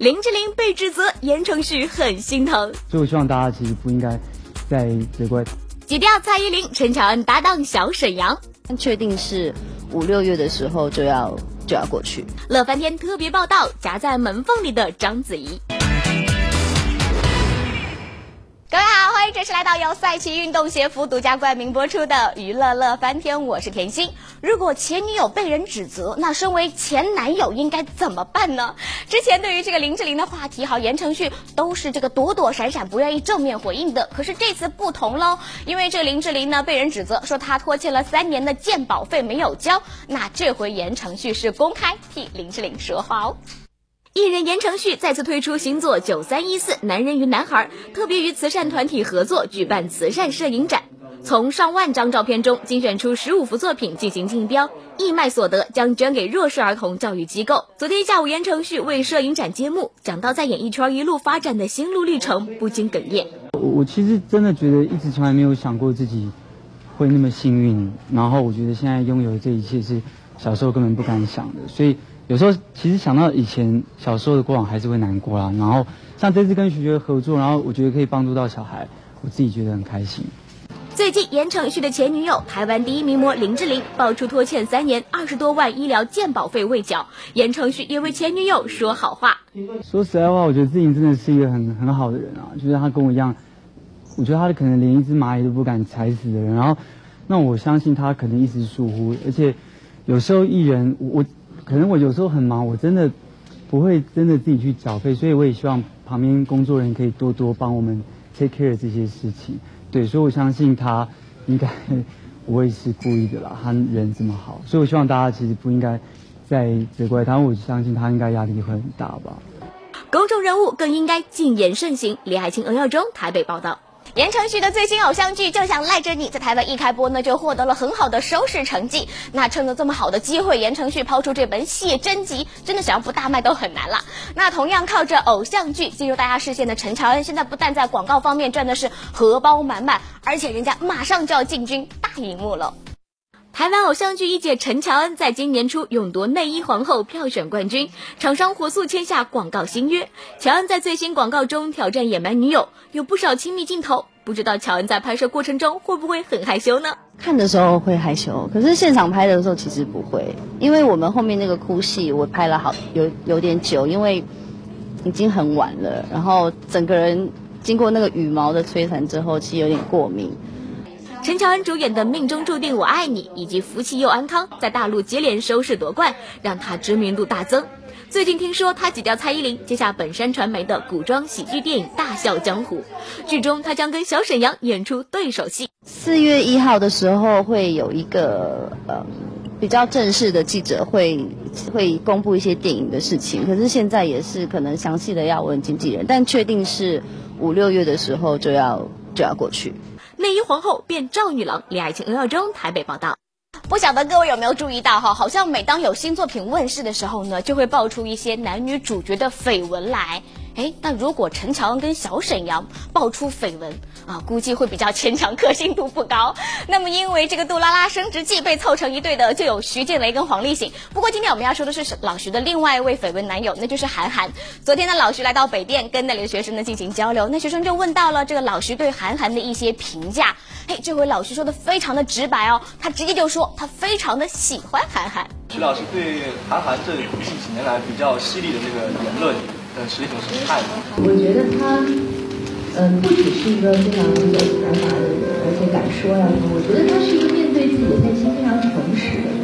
林志玲被指责，言承旭很心疼。所以我希望大家其实不应该再责怪。挤掉蔡依林，陈乔恩搭档小沈阳，确定是五六月的时候就要就要过去。乐翻天特别报道，夹在门缝里的章子怡。各位好，欢迎准时来到由赛奇运动鞋服独家冠名播出的《娱乐乐翻天》，我是甜心。如果前女友被人指责，那身为前男友应该怎么办呢？之前对于这个林志玲的话题，好言承旭都是这个躲躲闪闪，不愿意正面回应的。可是这次不同喽，因为这林志玲呢被人指责说她拖欠了三年的鉴保费没有交，那这回言承旭是公开替林志玲说话哦。艺人言承旭再次推出新作《九三一四男人与男孩》，特别与慈善团体合作举办慈善摄影展，从上万张照片中精选出十五幅作品进行竞标，义卖所得将捐给弱势儿童教育机构。昨天下午，言承旭为摄影展揭幕，讲到在演艺圈一路发展的心路历程，不禁哽咽。我我其实真的觉得一直从来没有想过自己会那么幸运，然后我觉得现在拥有这一切是小时候根本不敢想的，所以。有时候其实想到以前小时候的过往，还是会难过啦。然后像这次跟徐学合作，然后我觉得可以帮助到小孩，我自己觉得很开心。最近言承旭的前女友台湾第一名模林志玲爆出拖欠三年二十多万医疗健保费未缴，言承旭也为前女友说好话。说实在话，我觉得志玲真的是一个很很好的人啊，就是她跟我一样，我觉得她可能连一只蚂蚁都不敢踩死的人。然后那我相信他可能一时疏忽，而且有时候艺人我。可能我有时候很忙，我真的不会真的自己去缴费，所以我也希望旁边工作人员可以多多帮我们 take care 这些事情。对，所以我相信他应该不会是故意的啦，他人这么好，所以我希望大家其实不应该再责怪他，我相信他应该压力会很大吧。公众人物更应该谨言慎行。李海清、欧耀中台北报道。言承旭的最新偶像剧《就想赖着你》在台湾一开播呢，就获得了很好的收视成绩。那趁着这么好的机会，言承旭抛出这本写真集，真的想要不大卖都很难了。那同样靠着偶像剧进入大家视线的陈乔恩，现在不但在广告方面赚的是荷包满满，而且人家马上就要进军大荧幕了。台湾偶像剧一姐陈乔恩在今年初勇夺内衣皇后票选冠军，厂商火速签下广告新约。乔恩在最新广告中挑战野蛮女友，有不少亲密镜头。不知道乔恩在拍摄过程中会不会很害羞呢？看的时候会害羞，可是现场拍的时候其实不会，因为我们后面那个哭戏我拍了好有有点久，因为已经很晚了，然后整个人经过那个羽毛的摧残之后，其实有点过敏。陈乔恩主演的《命中注定我爱你》以及《福气又安康》在大陆接连收视夺冠，让她知名度大增。最近听说她挤掉蔡依林，接下本山传媒的古装喜剧电影《大笑江湖》，剧中她将跟小沈阳演出对手戏。四月一号的时候会有一个呃比较正式的记者会，会公布一些电影的事情。可是现在也是可能详细的要问经纪人，但确定是五六月的时候就要就要过去。内衣皇后变赵女郎，恋爱情、恩耀中台北报道。不晓得各位有没有注意到哈？好像每当有新作品问世的时候呢，就会爆出一些男女主角的绯闻来。哎，那如果陈乔恩跟小沈阳爆出绯闻啊，估计会比较牵强，可信度不高。那么，因为这个杜拉拉升职记被凑成一对的，就有徐静蕾跟黄立行。不过，今天我们要说的是老徐的另外一位绯闻男友，那就是韩寒。昨天呢，老徐来到北电，跟那里的学生呢进行交流，那学生就问到了这个老徐对韩寒的一些评价。嘿，这回老徐说的非常的直白哦，他直接就说他非常的喜欢韩寒。徐老师对韩寒这近几年来比较犀利的这个言论。呃，是一种什么态度？我觉得他，嗯，不只是一个非常有才华的人，而且敢说呀什么。我觉得他是一个面对自己的内心非常诚实的人。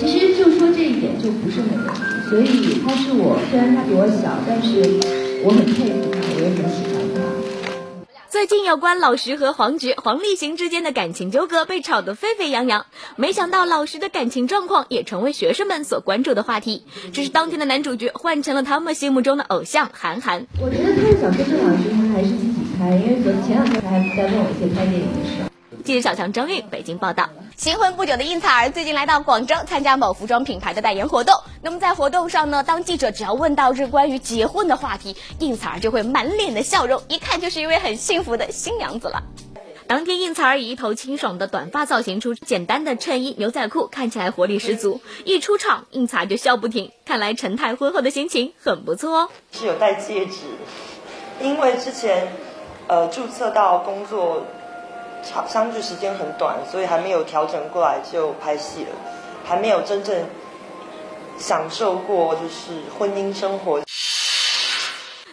其实就说这一点就不是很难。所以他是我，虽然他比我小，但是我很佩服他，我也很喜欢。最近有关老徐和黄觉、黄立行之间的感情纠葛被炒得沸沸扬扬，没想到老徐的感情状况也成为学生们所关注的话题。只是当天的男主角换成了他们心目中的偶像韩寒。我觉得他是想说郑老徐他还是自己拍，因为昨前两天他还在问我一些拍电影的事。记者小强张韵北京报道。新婚不久的应采儿最近来到广州参加某服装品牌的代言活动。那么在活动上呢，当记者只要问到这关于结婚的话题，应采儿就会满脸的笑容，一看就是一位很幸福的新娘子了。当天应采儿以一头清爽的短发造型出简单的衬衣牛仔裤，看起来活力十足。一出场，应采儿就笑不停，看来陈太婚后的心情很不错哦。是有戴戒指，因为之前呃注册到工作长相聚时间很短，所以还没有调整过来就拍戏了，还没有真正享受过就是婚姻生活。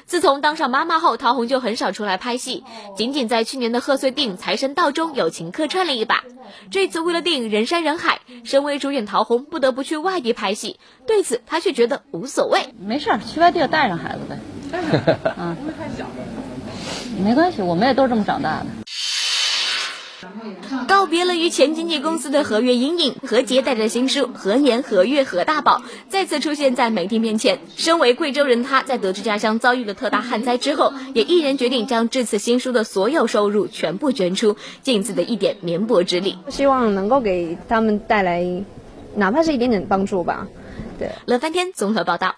自从当上妈妈后，陶虹就很少出来拍戏，仅仅在去年的贺岁电影《财神到》中友情客串了一把。这次为了电影《人山人海》，身为主演陶虹不得不去外地拍戏，对此她却觉得无所谓。没事儿，去外地带上孩子呗。嗯，不会太小。没关系，我们也都是这么长大的。告别了与前经纪公司的合约阴影，何洁带着新书《何年何月何大宝》再次出现在媒体面前。身为贵州人，他在得知家乡遭遇了特大旱灾之后，也毅然决定将这次新书的所有收入全部捐出，尽自己的一点绵薄之力。希望能够给他们带来，哪怕是一点点帮助吧。对，乐翻天综合报道。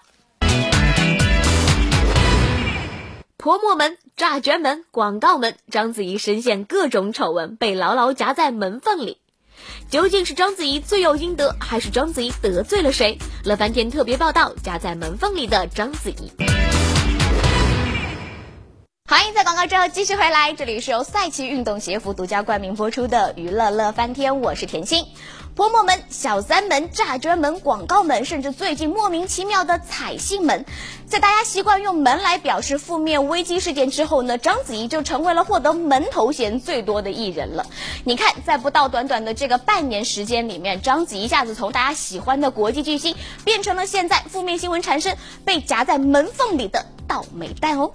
泼墨门、诈捐门、广告门，章子怡深陷各种丑闻，被牢牢夹在门缝里。究竟是章子怡罪有应得，还是章子怡得罪了谁？乐翻天特别报道：夹在门缝里的章子怡。欢迎在广告之后继续回来，这里是由赛奇运动鞋服独家冠名播出的娱乐乐翻天，我是甜心。泼墨门、小三门、诈捐门、广告门，甚至最近莫名其妙的彩信门，在大家习惯用“门”来表示负面危机事件之后呢，章子怡就成为了获得“门”头衔最多的艺人了。你看，在不到短短的这个半年时间里面，章子怡一下子从大家喜欢的国际巨星，变成了现在负面新闻缠身、被夹在门缝里的倒霉蛋哦。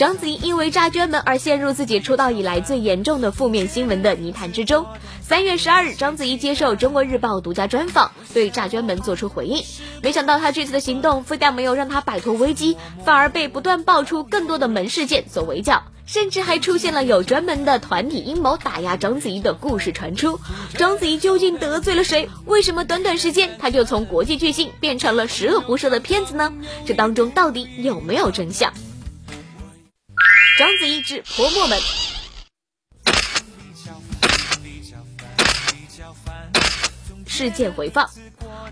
章子怡因为诈捐门而陷入自己出道以来最严重的负面新闻的泥潭之中。三月十二日，章子怡接受中国日报独家专访，对诈捐门做出回应。没想到她这次的行动非但没有让她摆脱危机，反而被不断爆出更多的门事件所围剿，甚至还出现了有专门的团体阴谋打压章子怡的故事传出。章子怡究竟得罪了谁？为什么短短时间她就从国际巨星变成了十恶不赦的骗子呢？这当中到底有没有真相？章子怡之泼墨门。事件回放：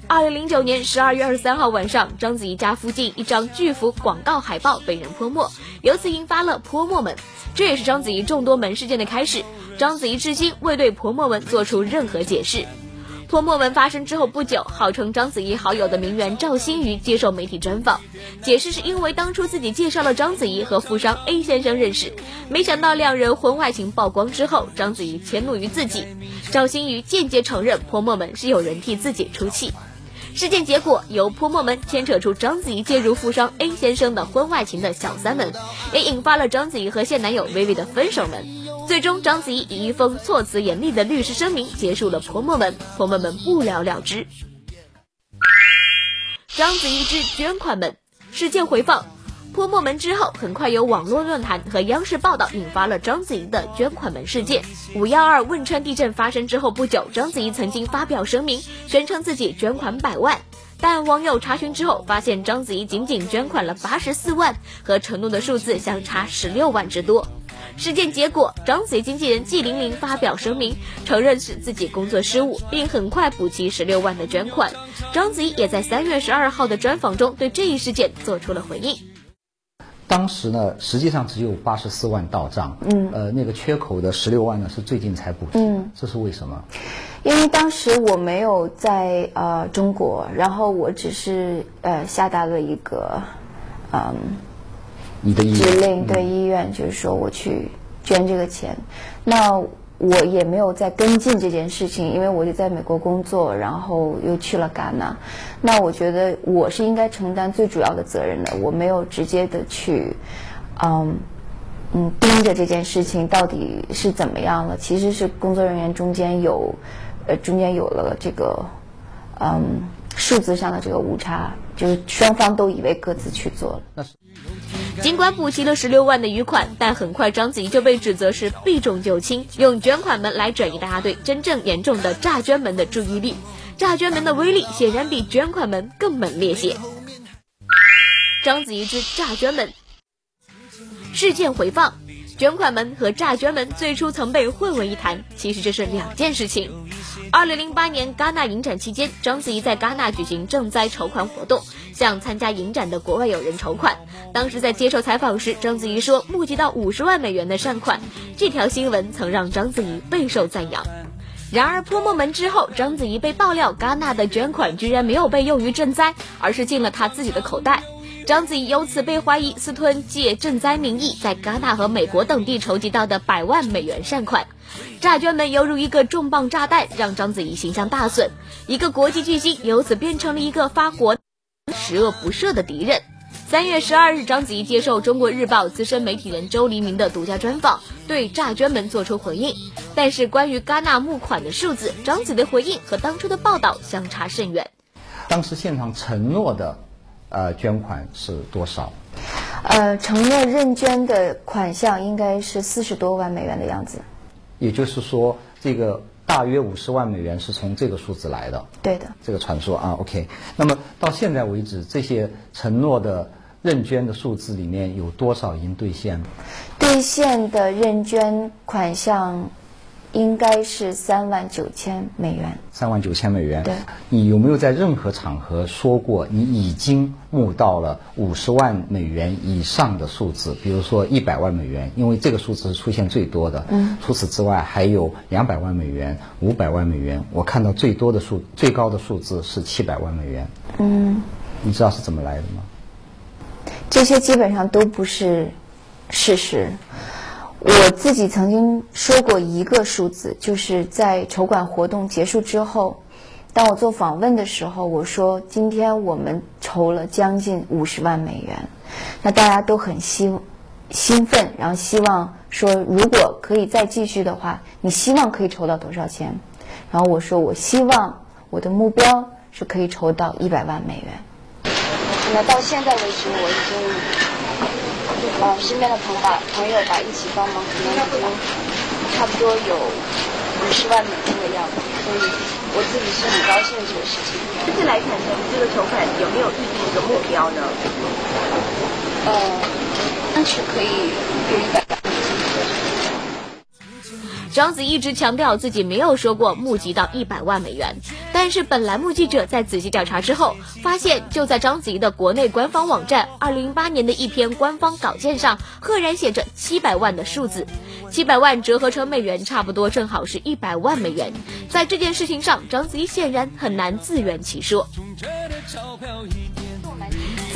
二零零九年十二月二十三号晚上，章子怡家附近一张巨幅广告海报被人泼墨，由此引发了泼墨门。这也是章子怡众多门事件的开始。章子怡至今未对泼墨门做出任何解释。泼墨文发生之后不久，号称章子怡好友的名媛赵新宇接受媒体专访，解释是因为当初自己介绍了章子怡和富商 A 先生认识，没想到两人婚外情曝光之后，章子怡迁怒于自己。赵新宇间接承认泼墨门是有人替自己出气。事件结果由泼墨门牵扯出章子怡介入富商 A 先生的婚外情的小三门，也引发了章子怡和现男友薇薇的分手门。最终，章子怡以一封措辞严厉的律师声明结束了婆婆们，婆婆们不了了之。章子怡之捐款门事件回放，泼墨门之后，很快有网络论坛和央视报道，引发了章子怡的捐款门事件。五幺二汶川地震发生之后不久，章子怡曾经发表声明，宣称自己捐款百万，但网友查询之后发现，章子怡仅仅捐款了八十四万，和承诺的数字相差十六万之多。事件结果，章子怡经纪人季玲玲发表声明，承认是自己工作失误，并很快补齐十六万的捐款。章子怡也在三月十二号的专访中对这一事件做出了回应。当时呢，实际上只有八十四万到账，嗯，呃，那个缺口的十六万呢是最近才补齐，嗯，这是为什么？因为当时我没有在呃中国，然后我只是呃下达了一个嗯。你的指令对医院就是说我去捐这个钱，那我也没有再跟进这件事情，因为我就在美国工作，然后又去了戛纳，那我觉得我是应该承担最主要的责任的，我没有直接的去，嗯嗯盯着这件事情到底是怎么样了，其实是工作人员中间有，呃中间有了这个，嗯数字上的这个误差，就是双方都以为各自去做了。那是。尽管补齐了十六万的余款，但很快章子怡就被指责是避重就轻，用捐款门来转移大家对真正严重的诈捐门的注意力。诈捐门的威力显然比捐款门更猛烈些。章子怡之诈捐门事件回放。捐款门和诈捐门最初曾被混为一谈，其实这是两件事情。二零零八年戛纳影展期间，章子怡在戛纳举行赈灾筹款活动，向参加影展的国外友人筹款。当时在接受采访时，章子怡说募集到五十万美元的善款。这条新闻曾让章子怡备受赞扬。然而泼墨门之后，章子怡被爆料，戛纳的捐款居然没有被用于赈灾，而是进了她自己的口袋。章子怡由此被怀疑私吞借赈灾名义在戛纳和美国等地筹集到的百万美元善款。诈捐门犹如一个重磅炸弹，让章子怡形象大损，一个国际巨星由此变成了一个发国十恶不赦的敌人。三月十二日，章子怡接受中国日报资深媒体人周黎明的独家专访，对诈捐门做出回应。但是关于戛纳募款的数字，章子怡的回应和当初的报道相差甚远。当时现场承诺的，呃，捐款是多少？呃，承诺认捐的款项应该是四十多万美元的样子。也就是说，这个大约五十万美元是从这个数字来的。对的。这个传说啊，OK。那么到现在为止，这些承诺的。认捐的数字里面有多少已经兑现？兑现的认捐款项应该是三万九千美元。三万九千美元。对。你有没有在任何场合说过你已经募到了五十万美元以上的数字？比如说一百万美元，因为这个数字是出现最多的。嗯。除此之外，还有两百万美元、五百万美元。我看到最多的数、最高的数字是七百万美元。嗯。你知道是怎么来的吗？这些基本上都不是事实。我自己曾经说过一个数字，就是在筹款活动结束之后，当我做访问的时候，我说今天我们筹了将近五十万美元。那大家都很兴兴奋，然后希望说如果可以再继续的话，你希望可以筹到多少钱？然后我说我希望我的目标是可以筹到一百万美元。那到现在为止，我已经，呃，身边的朋吧朋友吧一起帮忙，可能差不多有五十万美金的样子，所以我自己是很高兴这个事情。这次来看，你这个筹款有没有预定一个目标呢？呃，但是可以有一百。章子一直强调自己没有说过募集到一百万美元，但是本栏目记者在仔细调查之后，发现就在章子怡的国内官方网站二零零八年的一篇官方稿件上，赫然写着七百万的数字，七百万折合成美元差不多正好是一百万美元。在这件事情上，章子怡显然很难自圆其说。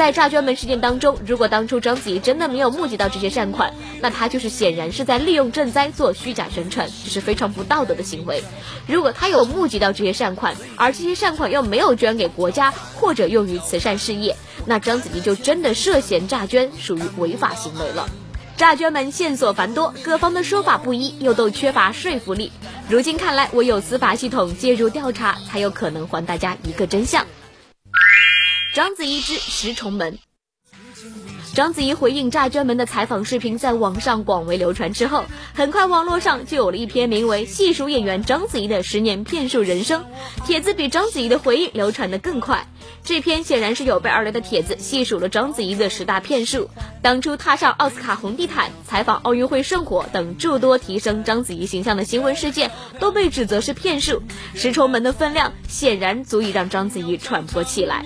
在诈捐门事件当中，如果当初章子怡真的没有募集到这些善款，那她就是显然是在利用赈灾做虚假宣传，这是非常不道德的行为。如果她有募集到这些善款，而这些善款又没有捐给国家或者用于慈善事业，那章子怡就真的涉嫌诈捐，属于违法行为了。诈捐门线索繁多，各方的说法不一，又都缺乏说服力。如今看来，唯有司法系统介入调查，才有可能还大家一个真相。章子怡之十重门。章子怡回应诈捐门的采访视频在网上广为流传之后，很快网络上就有了一篇名为《细数演员章子怡的十年骗术人生》帖子，比章子怡的回应流传的更快。这篇显然是有备而来的帖子，细数了章子怡的十大骗术，当初踏上奥斯卡红地毯、采访奥运会圣火等诸多提升章子怡形象的新闻事件，都被指责是骗术。十重门的分量显然足以让章子怡喘不过气来。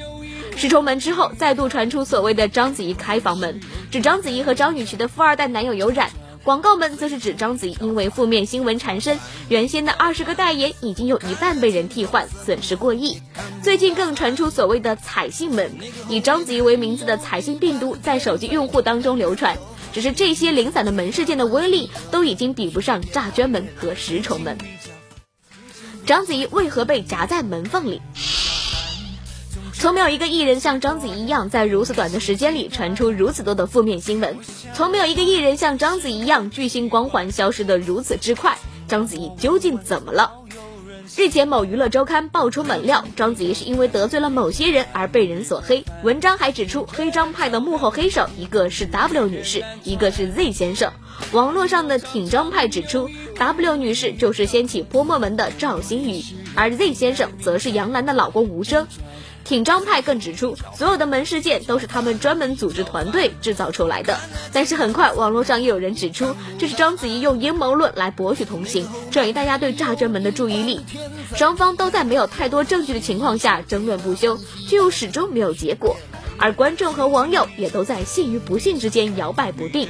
十重门之后，再度传出所谓的章子怡开房门，指章子怡和张雨绮的富二代男友有染；广告门则是指章子怡因为负面新闻缠身，原先的二十个代言已经有一半被人替换，损失过亿。最近更传出所谓的彩信门，以章子怡为名字的彩信病毒在手机用户当中流传。只是这些零散的门事件的威力，都已经比不上诈捐门和十重门。章子怡为何被夹在门缝里？从没有一个艺人像章子怡一样，在如此短的时间里传出如此多的负面新闻。从没有一个艺人像章子怡一样，巨星光环消失的如此之快。章子怡究竟怎么了？日前，某娱乐周刊爆出猛料，章子怡是因为得罪了某些人而被人所黑。文章还指出，黑章派的幕后黑手，一个是 W 女士，一个是 Z 先生。网络上的挺章派指出，W 女士就是掀起泼墨门的赵新宇，而 Z 先生则是杨澜的老公吴峥。挺张派更指出，所有的门事件都是他们专门组织团队制造出来的。但是很快，网络上又有人指出，这是章子怡用阴谋论来博取同情，转移大家对炸捐门的注意力。双方都在没有太多证据的情况下争论不休，却又始终没有结果。而观众和网友也都在信与不信之间摇摆不定。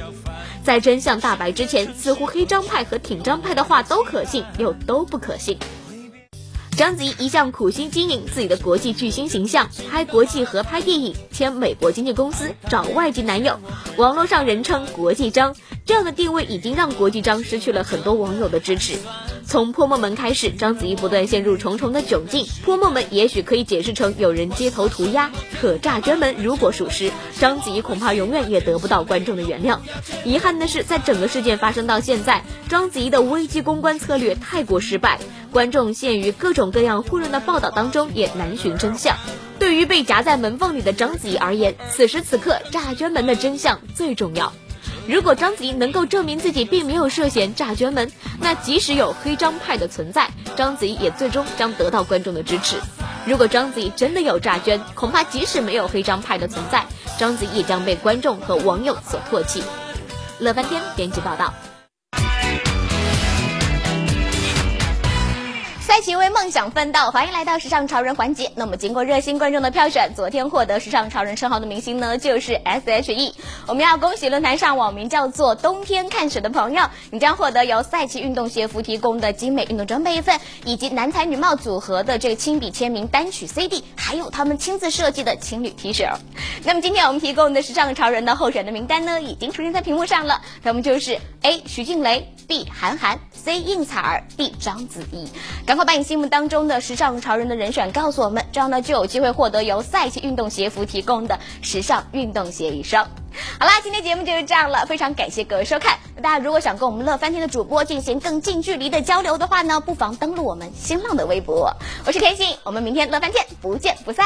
在真相大白之前，似乎黑张派和挺张派的话都可信，又都不可信。章子怡一向苦心经营自己的国际巨星形象，拍国际合拍电影，签美国经纪公司，找外籍男友，网络上人称“国际章”，这样的定位已经让国际章失去了很多网友的支持。从破梦门开始，章子怡不断陷入重重的窘境。破梦门也许可以解释成有人街头涂鸦，可炸捐门如果属实，章子怡恐怕永远也得不到观众的原谅。遗憾的是，在整个事件发生到现在，章子怡的危机公关策略太过失败，观众陷于各种各样混乱的报道当中，也难寻真相。对于被夹在门缝里的章子怡而言，此时此刻炸捐门的真相最重要。如果章子怡能够证明自己并没有涉嫌诈捐门，那即使有黑张派的存在，章子怡也最终将得到观众的支持。如果章子怡真的有诈捐，恐怕即使没有黑张派的存在，章子怡也将被观众和网友所唾弃。乐翻天编辑报道。在一起为梦想奋斗，欢迎来到时尚潮人环节。那么，经过热心观众的票选，昨天获得时尚潮人称号的明星呢，就是 S.H.E。我们要恭喜论坛上网名叫做“冬天看雪”的朋友，你将获得由赛奇运动鞋服提供的精美运动装备一份，以及男才女貌组合的这个亲笔签名单曲 CD，还有他们亲自设计的情侣 T 恤。那么，今天我们提供的时尚潮人的候选的名单呢，已经出现在屏幕上了。他们就是 A. 徐静蕾，B. 韩寒，C. 应采儿，D. 章子怡。赶快！把你心目当中的时尚潮人的人选告诉我们，这样呢就有机会获得由赛奇运动鞋服提供的时尚运动鞋一双。好啦，今天节目就是这样了，非常感谢各位收看。大家如果想跟我们乐翻天的主播进行更近距离的交流的话呢，不妨登录我们新浪的微博。我是甜心，我们明天乐翻天不见不散。